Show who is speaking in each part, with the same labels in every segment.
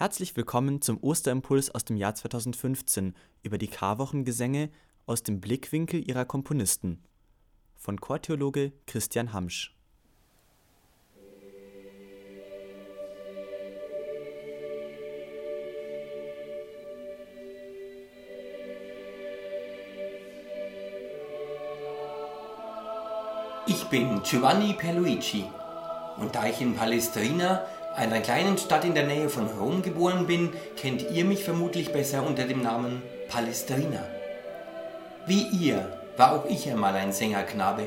Speaker 1: Herzlich willkommen zum Osterimpuls aus dem Jahr 2015 über die Karwochengesänge aus dem Blickwinkel ihrer Komponisten von Chortheologe Christian Hamsch.
Speaker 2: Ich bin Giovanni Perluigi und da ich in Palestrina einer kleinen Stadt in der Nähe von Rom geboren bin, kennt ihr mich vermutlich besser unter dem Namen Palestrina. Wie ihr war auch ich einmal ein Sängerknabe,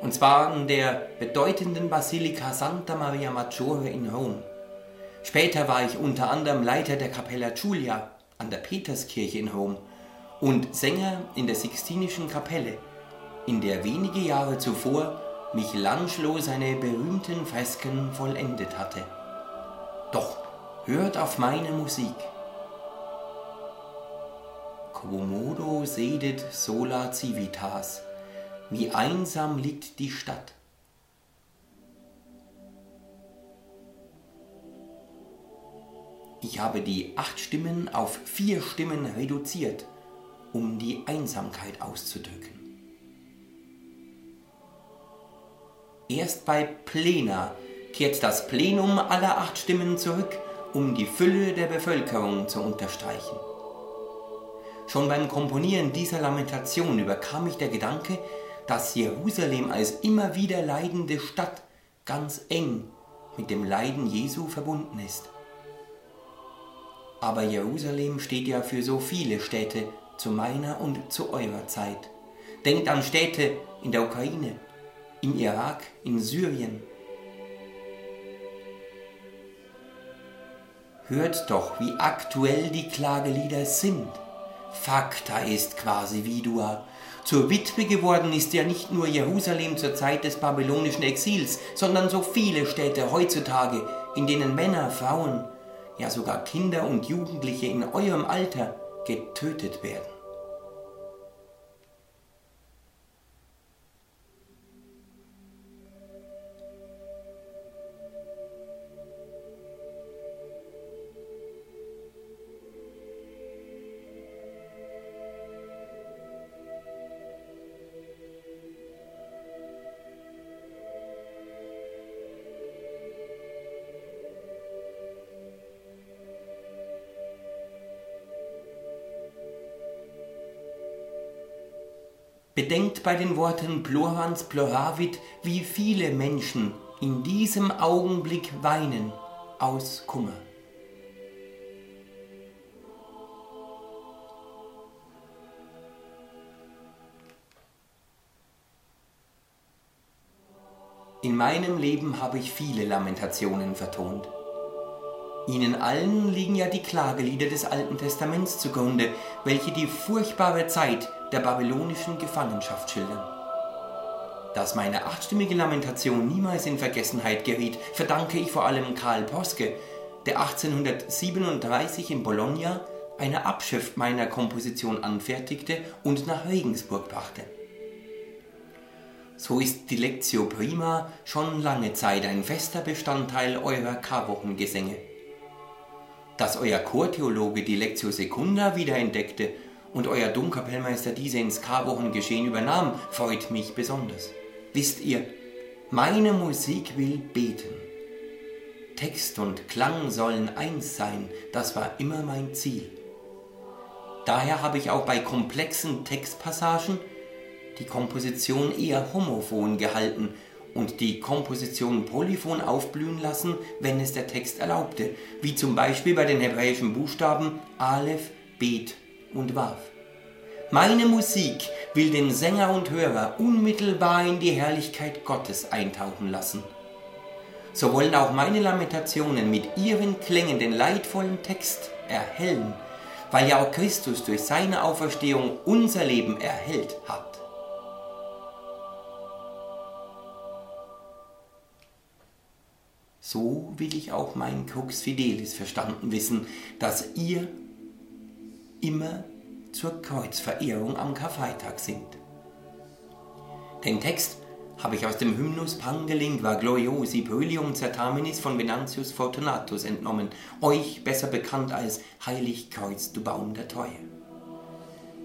Speaker 2: und zwar in der bedeutenden Basilika Santa Maria Maggiore in Rom. Später war ich unter anderem Leiter der Capella Giulia an der Peterskirche in Rom und Sänger in der Sixtinischen Kapelle, in der wenige Jahre zuvor Michelangelo seine berühmten Fresken vollendet hatte. Doch hört auf meine Musik. Quomodo sedet sola civitas, wie einsam liegt die Stadt. Ich habe die acht Stimmen auf vier Stimmen reduziert, um die Einsamkeit auszudrücken. Erst bei Plena kehrt das Plenum aller acht Stimmen zurück, um die Fülle der Bevölkerung zu unterstreichen. Schon beim Komponieren dieser Lamentation überkam mich der Gedanke, dass Jerusalem als immer wieder leidende Stadt ganz eng mit dem Leiden Jesu verbunden ist. Aber Jerusalem steht ja für so viele Städte zu meiner und zu eurer Zeit. Denkt an Städte in der Ukraine, im Irak, in Syrien, Hört doch, wie aktuell die Klagelieder sind. Fakta ist quasi Vidua. Zur Witwe geworden ist ja nicht nur Jerusalem zur Zeit des babylonischen Exils, sondern so viele Städte heutzutage, in denen Männer, Frauen, ja sogar Kinder und Jugendliche in eurem Alter getötet werden. Bedenkt bei den Worten Plorans Ploravit, wie viele Menschen in diesem Augenblick weinen aus Kummer. In meinem Leben habe ich viele Lamentationen vertont. Ihnen allen liegen ja die Klagelieder des Alten Testaments zugrunde, welche die furchtbare Zeit der babylonischen Gefangenschaft schildern. Dass meine achtstimmige Lamentation niemals in Vergessenheit geriet, verdanke ich vor allem Karl Poske, der 1837 in Bologna eine Abschrift meiner Komposition anfertigte und nach Regensburg brachte. So ist die Lectio Prima schon lange Zeit ein fester Bestandteil eurer Karwochengesänge dass euer Chortheologe die Lectio Secunda wiederentdeckte und euer Domkapellmeister diese ins Karwochengeschehen übernahm, freut mich besonders. Wisst ihr, meine Musik will beten. Text und Klang sollen eins sein, das war immer mein Ziel. Daher habe ich auch bei komplexen Textpassagen die Komposition eher homophon gehalten und die Komposition polyphon aufblühen lassen, wenn es der Text erlaubte, wie zum Beispiel bei den hebräischen Buchstaben Aleph, Bet und Wav. Meine Musik will den Sänger und Hörer unmittelbar in die Herrlichkeit Gottes eintauchen lassen. So wollen auch meine Lamentationen mit ihren Klängen den leidvollen Text erhellen, weil ja auch Christus durch seine Auferstehung unser Leben erhellt hat. So will ich auch mein Crux Fidelis verstanden wissen, dass ihr immer zur Kreuzverehrung am Karfreitag singt. Den Text habe ich aus dem Hymnus Pangelingua Gloriosi Pölium Certaminis von Venantius Fortunatus entnommen, euch besser bekannt als Heiligkreuz, du Baum der Treue.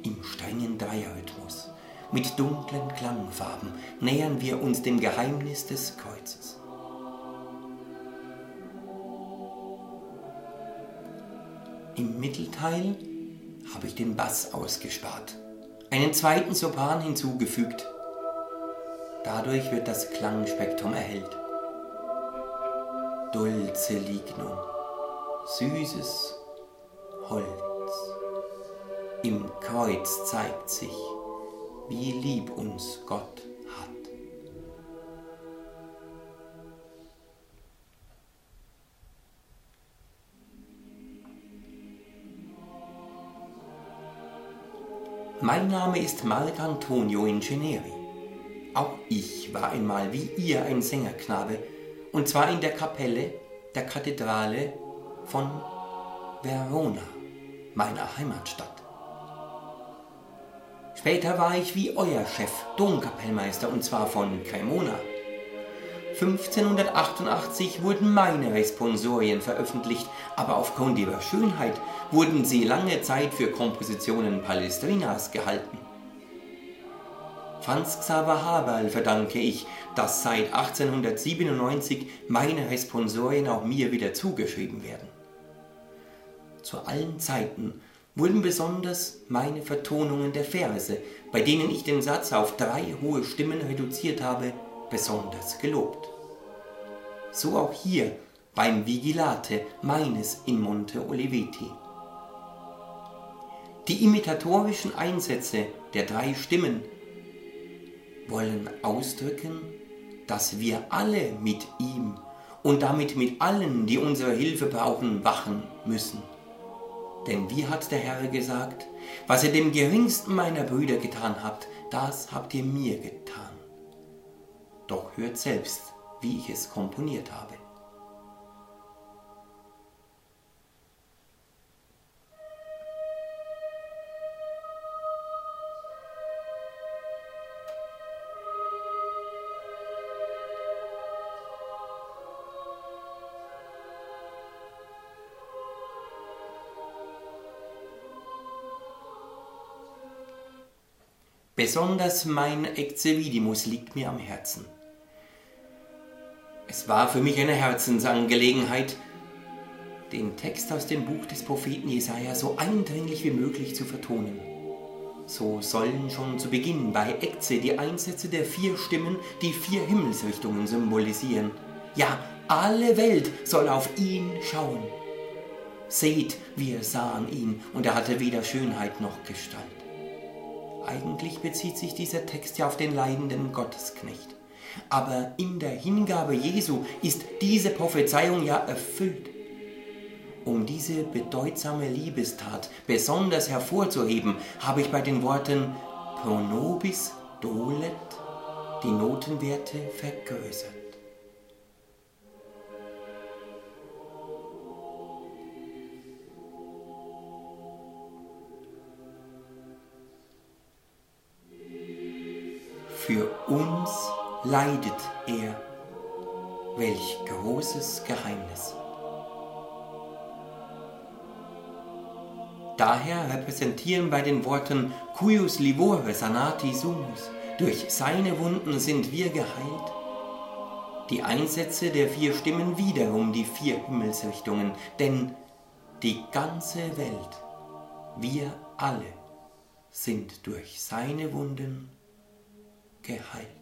Speaker 2: Im strengen Dreierrhythmus, mit dunklen Klangfarben, nähern wir uns dem Geheimnis des Kreuzes. Im Mittelteil habe ich den Bass ausgespart, einen zweiten Sopran hinzugefügt Dadurch wird das Klangspektrum erhellt. Dulce lignum, süßes Holz. Im Kreuz zeigt sich, wie lieb uns Gott Mein Name ist Marc Antonio Ingeneri. Auch ich war einmal wie ihr ein Sängerknabe, und zwar in der Kapelle der Kathedrale von Verona, meiner Heimatstadt. Später war ich wie euer Chef Domkapellmeister, und zwar von Cremona. 1588 wurden meine Responsorien veröffentlicht, aber aufgrund ihrer Schönheit wurden sie lange Zeit für Kompositionen Palestrinas gehalten. Franz Xaver Haberl verdanke ich, dass seit 1897 meine Responsorien auch mir wieder zugeschrieben werden. Zu allen Zeiten wurden besonders meine Vertonungen der Verse, bei denen ich den Satz auf drei hohe Stimmen reduziert habe, besonders gelobt. So auch hier beim Vigilate meines in Monte Oliveti. Die imitatorischen Einsätze der drei Stimmen wollen ausdrücken, dass wir alle mit ihm und damit mit allen, die unsere Hilfe brauchen, wachen müssen. Denn wie hat der Herr gesagt, was ihr dem geringsten meiner Brüder getan habt, das habt ihr mir getan. Doch hört selbst, wie ich es komponiert habe. Besonders mein Exevidimus liegt mir am Herzen. War für mich eine Herzensangelegenheit, den Text aus dem Buch des Propheten Jesaja so eindringlich wie möglich zu vertonen. So sollen schon zu Beginn bei Ekze die Einsätze der vier Stimmen die vier Himmelsrichtungen symbolisieren. Ja, alle Welt soll auf ihn schauen. Seht, wir sahen ihn, und er hatte weder Schönheit noch Gestalt. Eigentlich bezieht sich dieser Text ja auf den leidenden Gottesknecht. Aber in der Hingabe Jesu ist diese Prophezeiung ja erfüllt. Um diese bedeutsame Liebestat besonders hervorzuheben, habe ich bei den Worten pro nobis dolet die Notenwerte vergrößert. Für uns leidet er. Welch großes Geheimnis. Daher repräsentieren bei den Worten cuius livore sanati sumus, durch seine Wunden sind wir geheilt, die Einsätze der vier Stimmen wiederum die vier Himmelsrichtungen, denn die ganze Welt, wir alle, sind durch seine Wunden geheilt.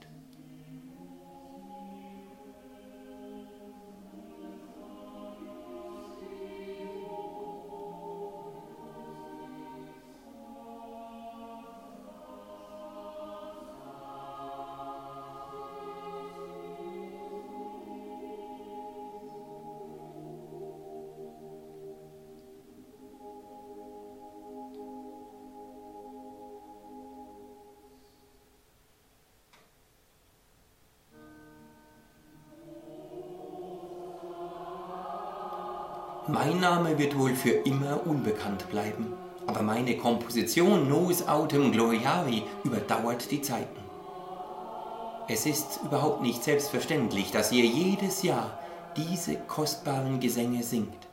Speaker 2: Mein Name wird wohl für immer unbekannt bleiben, aber meine Komposition Nos Autem Gloriari überdauert die Zeiten. Es ist überhaupt nicht selbstverständlich, dass ihr jedes Jahr diese kostbaren Gesänge singt.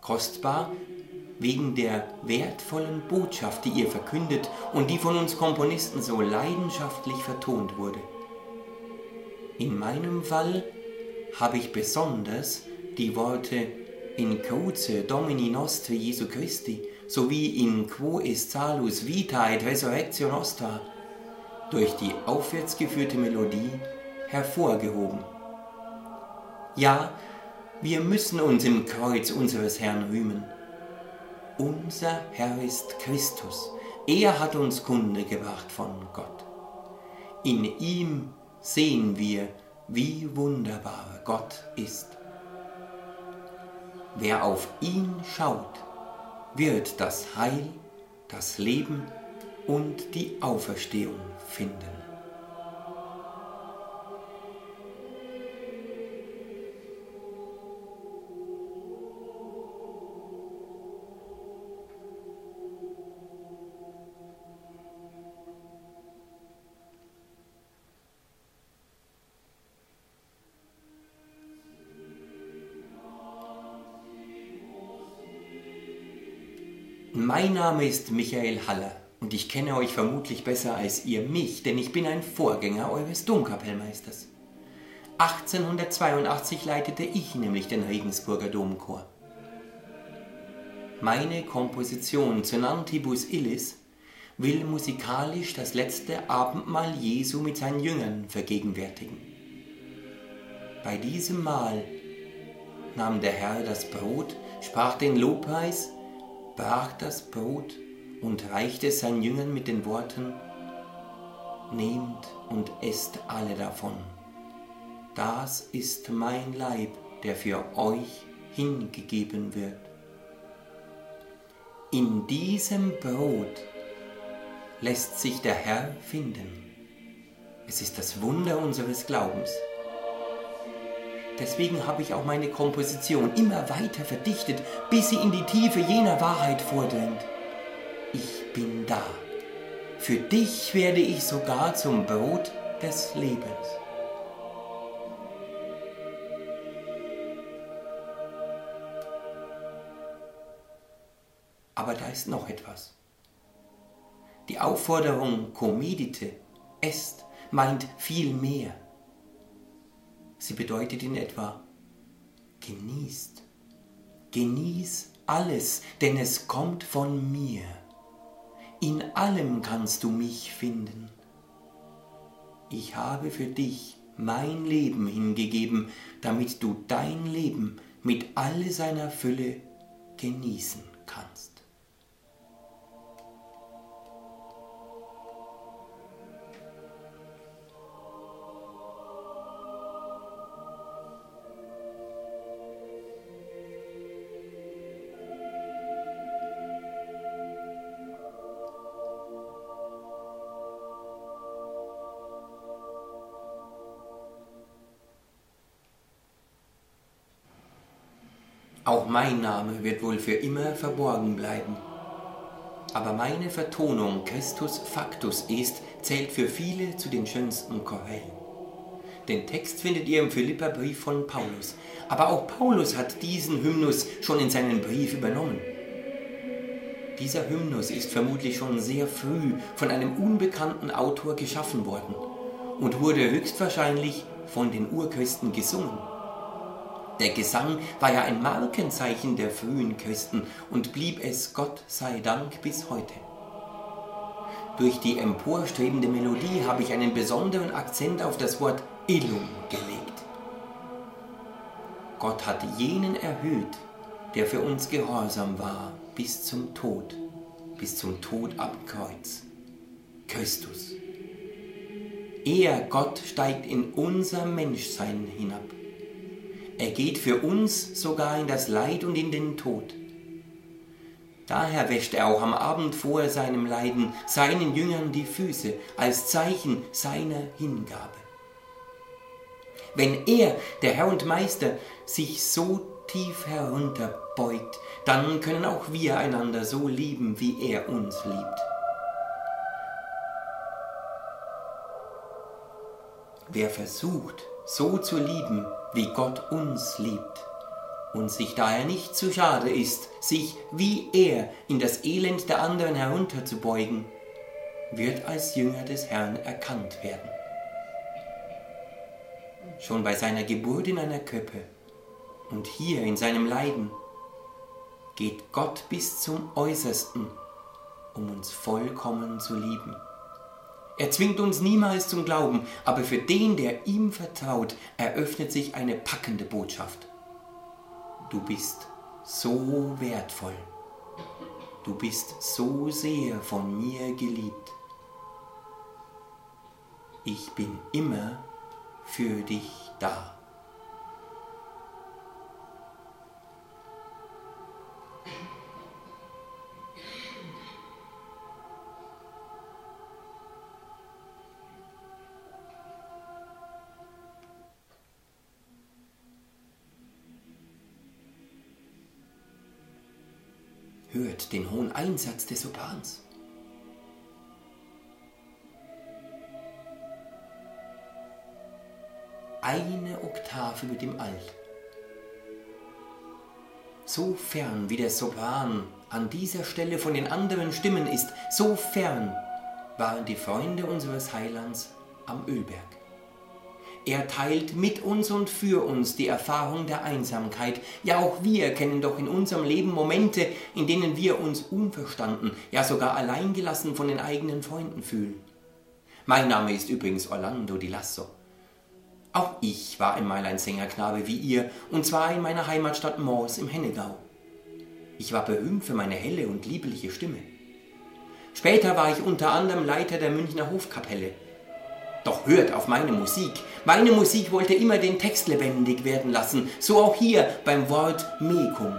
Speaker 2: Kostbar wegen der wertvollen Botschaft, die ihr verkündet und die von uns Komponisten so leidenschaftlich vertont wurde. In meinem Fall habe ich besonders die Worte in Cruce Domini Nostri Jesu Christi sowie in Quo est salus vita et resurrectio nostra durch die aufwärts geführte Melodie hervorgehoben. Ja, wir müssen uns im Kreuz unseres Herrn rühmen. Unser Herr ist Christus. Er hat uns Kunde gebracht von Gott. In ihm sehen wir, wie wunderbar Gott ist. Wer auf ihn schaut, wird das Heil, das Leben und die Auferstehung finden. Mein Name ist Michael Haller und ich kenne euch vermutlich besser als ihr mich, denn ich bin ein Vorgänger eures Domkapellmeisters. 1882 leitete ich nämlich den Regensburger Domchor. Meine Komposition Zonantibus Illis will musikalisch das letzte Abendmahl Jesu mit seinen Jüngern vergegenwärtigen. Bei diesem Mahl nahm der Herr das Brot, sprach den Lobpreis, brach das Brot und reichte seinen Jüngern mit den Worten, Nehmt und esst alle davon. Das ist mein Leib, der für euch hingegeben wird. In diesem Brot lässt sich der Herr finden. Es ist das Wunder unseres Glaubens. Deswegen habe ich auch meine Komposition immer weiter verdichtet, bis sie in die Tiefe jener Wahrheit vordringt. Ich bin da. Für dich werde ich sogar zum Brot des Lebens. Aber da ist noch etwas. Die Aufforderung Comedite, esst, meint viel mehr. Sie bedeutet in etwa, genießt. Genieß alles, denn es kommt von mir. In allem kannst du mich finden. Ich habe für dich mein Leben hingegeben, damit du dein Leben mit all seiner Fülle genießen kannst. Mein Name wird wohl für immer verborgen bleiben. Aber meine Vertonung Christus Factus est zählt für viele zu den schönsten Chorälen. Den Text findet ihr im Philipperbrief von Paulus. Aber auch Paulus hat diesen Hymnus schon in seinen Brief übernommen. Dieser Hymnus ist vermutlich schon sehr früh von einem unbekannten Autor geschaffen worden und wurde höchstwahrscheinlich von den Urchristen gesungen. Der Gesang war ja ein Markenzeichen der frühen Christen und blieb es Gott sei Dank bis heute. Durch die emporstrebende Melodie habe ich einen besonderen Akzent auf das Wort Illum gelegt. Gott hat jenen erhöht, der für uns gehorsam war, bis zum Tod, bis zum Tod am Kreuz. Christus. Er, Gott, steigt in unser Menschsein hinab er geht für uns sogar in das Leid und in den Tod. Daher wäscht er auch am Abend vor seinem Leiden seinen Jüngern die Füße als Zeichen seiner Hingabe. Wenn er, der Herr und Meister, sich so tief herunterbeugt, dann können auch wir einander so lieben, wie er uns liebt. Wer versucht, so zu lieben, wie Gott uns liebt, und sich daher nicht zu schade ist, sich wie er in das Elend der anderen herunterzubeugen, wird als Jünger des Herrn erkannt werden. Schon bei seiner Geburt in einer Köppe und hier in seinem Leiden geht Gott bis zum Äußersten, um uns vollkommen zu lieben. Er zwingt uns niemals zum Glauben, aber für den, der ihm vertraut, eröffnet sich eine packende Botschaft. Du bist so wertvoll. Du bist so sehr von mir geliebt. Ich bin immer für dich da. Den hohen Einsatz des Soprans. Eine Oktave über dem Alt. So fern wie der Sopran an dieser Stelle von den anderen Stimmen ist, so fern waren die Freunde unseres Heilands am Ölberg. Er teilt mit uns und für uns die Erfahrung der Einsamkeit. Ja, auch wir kennen doch in unserem Leben Momente, in denen wir uns unverstanden, ja sogar alleingelassen von den eigenen Freunden fühlen. Mein Name ist übrigens Orlando Di Lasso. Auch ich war einmal ein Sängerknabe wie ihr, und zwar in meiner Heimatstadt Mors im Hennegau. Ich war berühmt für meine helle und liebliche Stimme. Später war ich unter anderem Leiter der Münchner Hofkapelle doch hört auf meine Musik. Meine Musik wollte immer den Text lebendig werden lassen, so auch hier beim Wort Mekum.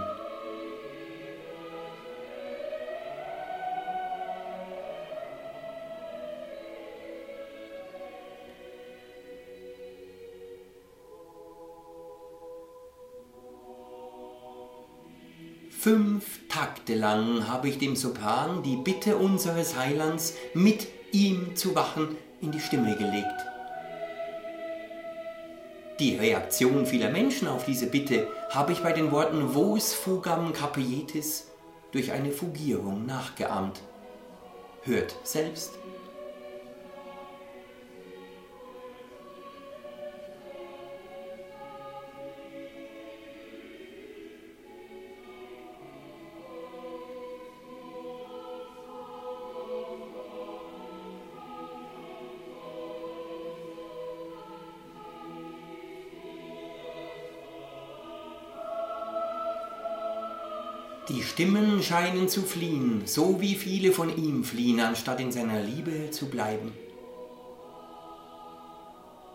Speaker 2: Fünf Takte lang habe ich dem Sopran die Bitte unseres Heilands, mit ihm zu wachen, in die Stimme gelegt. Die Reaktion vieler Menschen auf diese Bitte habe ich bei den Worten Vos fugam capietis durch eine Fugierung nachgeahmt. Hört selbst. Stimmen scheinen zu fliehen, so wie viele von ihm fliehen, anstatt in seiner Liebe zu bleiben.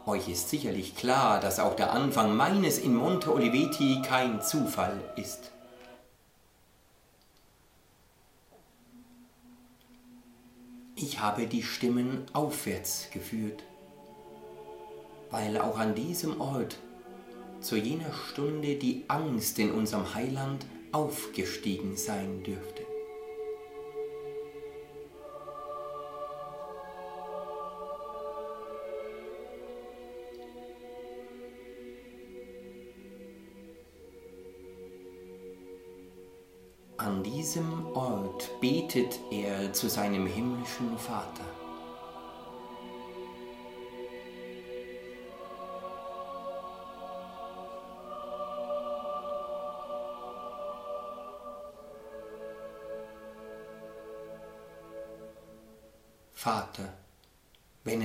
Speaker 2: Euch ist sicherlich klar, dass auch der Anfang meines in Monte Oliveti kein Zufall ist. Ich habe die Stimmen aufwärts geführt, weil auch an diesem Ort zu jener Stunde die Angst in unserem Heiland aufgestiegen sein dürfte. An diesem Ort betet er zu seinem himmlischen Vater.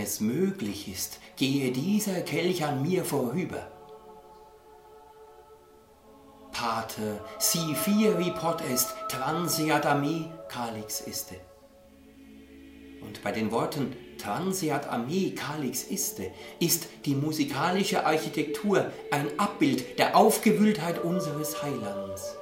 Speaker 2: Es möglich ist, gehe dieser Kelch an mir vorüber. Pater, si fieri pot est, transeat a me calix iste. Und bei den Worten transeat a me calix iste ist die musikalische Architektur ein Abbild der Aufgewühltheit unseres Heilands.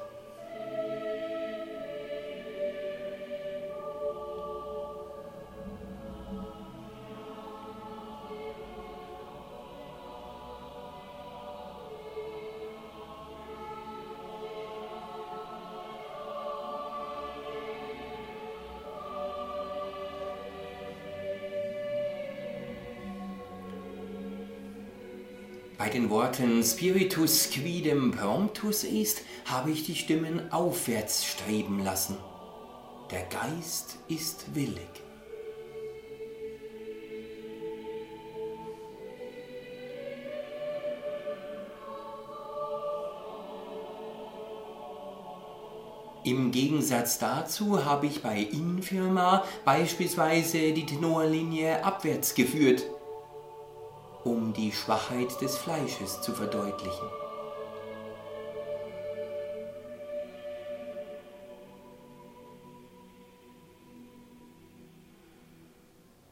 Speaker 2: Worten Spiritus quidem promptus est habe ich die Stimmen aufwärts streben lassen. Der Geist ist willig. Im Gegensatz dazu habe ich bei Infirma beispielsweise die Tenorlinie abwärts geführt, um die Schwachheit des Fleisches zu verdeutlichen.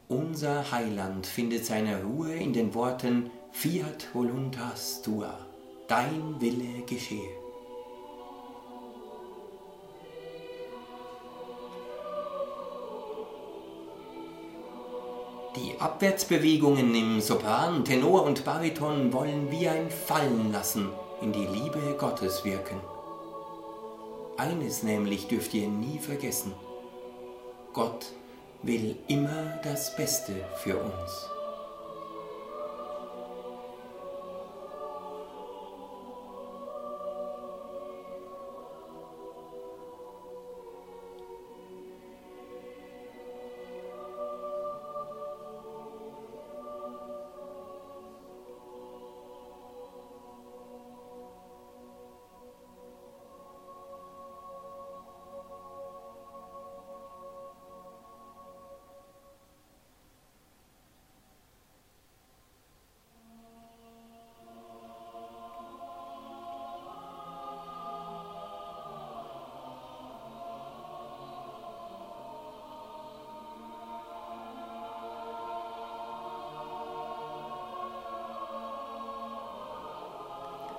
Speaker 2: Unser Heiland findet seine Ruhe in den Worten Fiat voluntas tua, dein Wille geschehe. Die Abwärtsbewegungen im Sopran, Tenor und Bariton wollen wie ein Fallen lassen in die Liebe Gottes wirken. Eines nämlich dürft ihr nie vergessen. Gott will immer das Beste für uns.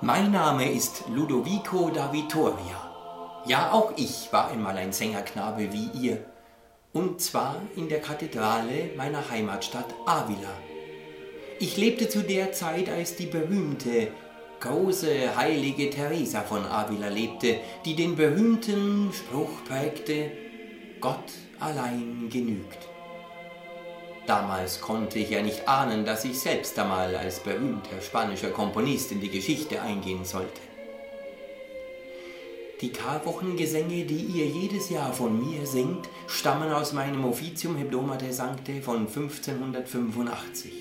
Speaker 2: Mein Name ist Ludovico da Vittoria. Ja, auch ich war einmal ein Sängerknabe wie ihr. Und zwar in der Kathedrale meiner Heimatstadt Avila. Ich lebte zu der Zeit, als die berühmte, große heilige Teresa von Avila lebte, die den berühmten Spruch prägte, Gott allein genügt. Damals konnte ich ja nicht ahnen, dass ich selbst einmal als berühmter spanischer Komponist in die Geschichte eingehen sollte. Die Karwochengesänge, die ihr jedes Jahr von mir singt, stammen aus meinem Officium Hebdomade Sancte von 1585.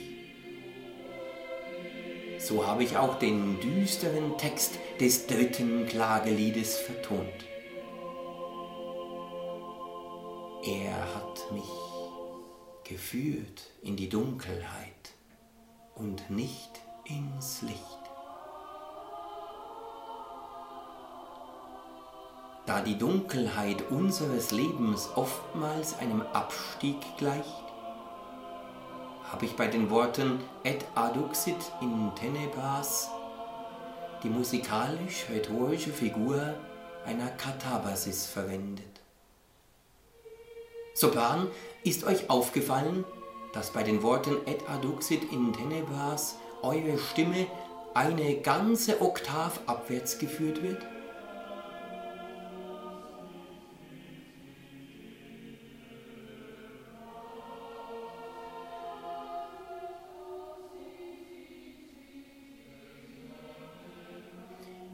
Speaker 2: So habe ich auch den düsteren Text des dritten Klageliedes vertont. Er hat mich geführt in die Dunkelheit und nicht ins Licht. Da die Dunkelheit unseres Lebens oftmals einem Abstieg gleicht, habe ich bei den Worten et aduxit in tenebras die musikalisch-rhetorische Figur einer Katabasis verwendet. Sopran, ist euch aufgefallen, dass bei den Worten et aduxit in tenebras eure Stimme eine ganze Oktav abwärts geführt wird?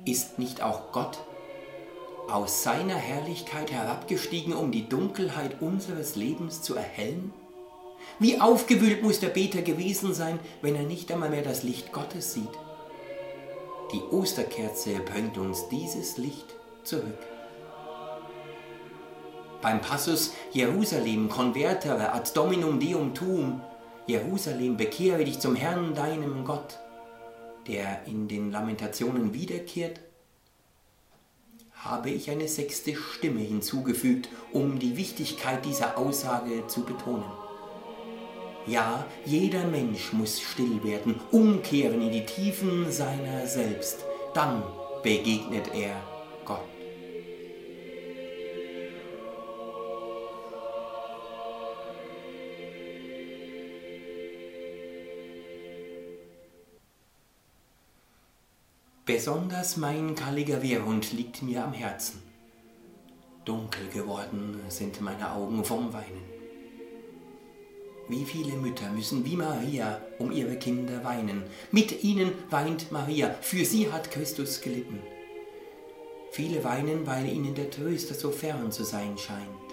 Speaker 2: Ist nicht auch Gott aus seiner Herrlichkeit herabgestiegen, um die Dunkelheit unseres Lebens zu erhellen? Wie aufgewühlt muss der Beter gewesen sein, wenn er nicht einmal mehr das Licht Gottes sieht? Die Osterkerze bringt uns dieses Licht zurück. Beim Passus Jerusalem convertere ad dominum deum tuum, Jerusalem bekehre dich zum Herrn deinem Gott, der in den Lamentationen wiederkehrt habe ich eine sechste Stimme hinzugefügt, um die Wichtigkeit dieser Aussage zu betonen. Ja, jeder Mensch muss still werden, umkehren in die Tiefen seiner selbst. Dann begegnet er Besonders mein Kalligaverhund liegt mir am Herzen. Dunkel geworden sind meine Augen vom Weinen. Wie viele Mütter müssen wie Maria um ihre Kinder weinen. Mit ihnen weint Maria, für sie hat Christus gelitten. Viele weinen, weil ihnen der Tröster so fern zu sein scheint.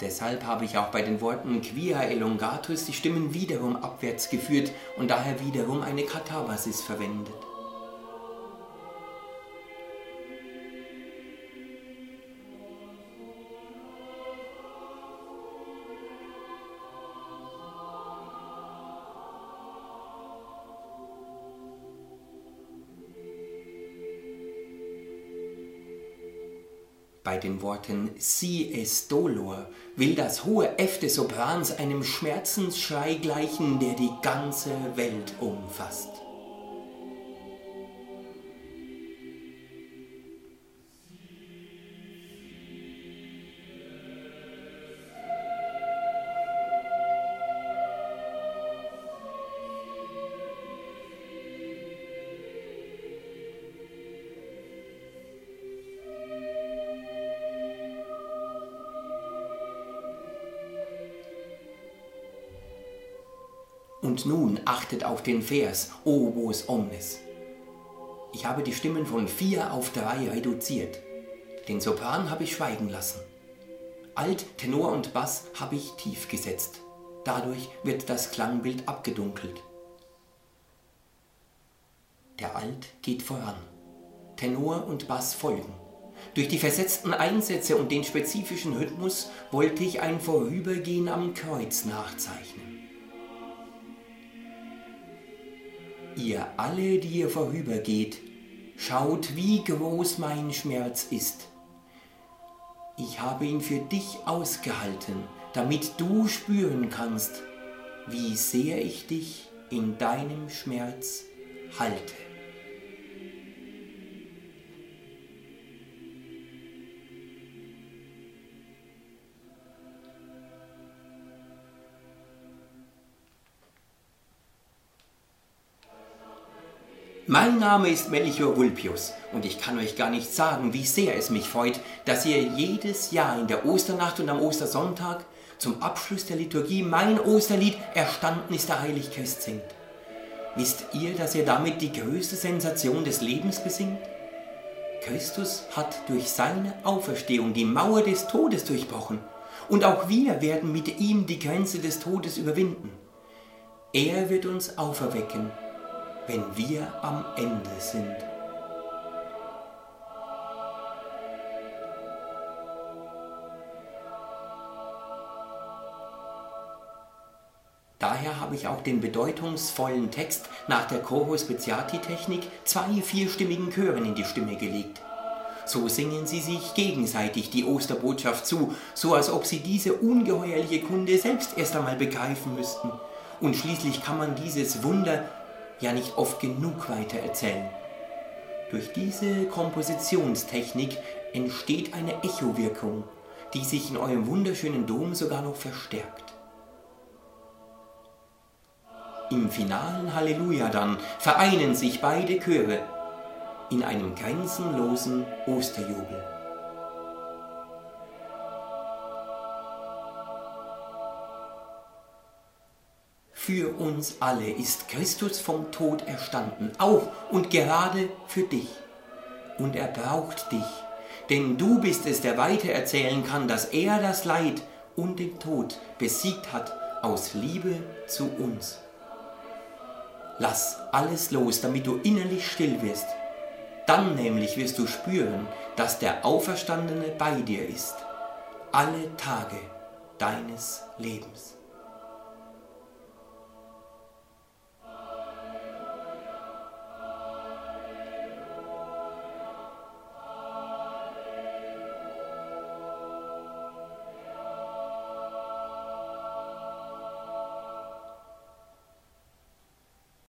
Speaker 2: Deshalb habe ich auch bei den Worten Quia elongatus die Stimmen wiederum abwärts geführt und daher wiederum eine Katabasis verwendet. Den Worten Si es dolor will das hohe F des Soprans einem Schmerzensschrei gleichen, der die ganze Welt umfasst. Und nun achtet auf den Vers Obos omnes. Ich habe die Stimmen von vier auf drei reduziert. Den Sopran habe ich schweigen lassen. Alt, Tenor und Bass habe ich tief gesetzt. Dadurch wird das Klangbild abgedunkelt. Der Alt geht voran. Tenor und Bass folgen. Durch die versetzten Einsätze und den spezifischen Rhythmus wollte ich ein Vorübergehen am Kreuz nachzeichnen. Ihr alle, die ihr vorübergeht, schaut, wie groß mein Schmerz ist. Ich habe ihn für dich ausgehalten, damit du spüren kannst, wie sehr ich dich in deinem Schmerz halte. Name ist Melchior Vulpius und ich kann euch gar nicht sagen, wie sehr es mich freut, dass ihr jedes Jahr in der Osternacht und am Ostersonntag zum Abschluss der Liturgie mein Osterlied Erstanden ist der Heiligchrist singt. Wisst ihr, dass ihr damit die größte Sensation des Lebens besingt? Christus hat durch seine Auferstehung die Mauer des Todes durchbrochen und auch wir werden mit ihm die Grenze des Todes überwinden. Er wird uns auferwecken wenn wir am Ende sind. Daher habe ich auch den bedeutungsvollen Text nach der Choro Speziati-Technik zwei vierstimmigen Chören in die Stimme gelegt. So singen sie sich gegenseitig die Osterbotschaft zu, so als ob sie diese ungeheuerliche Kunde selbst erst einmal begreifen müssten. Und schließlich kann man dieses Wunder ja nicht oft genug weiter erzählen. Durch diese Kompositionstechnik entsteht eine Echowirkung, die sich in eurem wunderschönen Dom sogar noch verstärkt. Im finalen Halleluja dann vereinen sich beide Chöre in einem grenzenlosen Osterjubel. Für uns alle ist Christus vom Tod erstanden, auch und gerade für dich. Und er braucht dich, denn du bist es, der weiter erzählen kann, dass er das Leid und den Tod besiegt hat aus Liebe zu uns. Lass alles los, damit du innerlich still wirst. Dann nämlich wirst du spüren, dass der Auferstandene bei dir ist, alle Tage deines Lebens.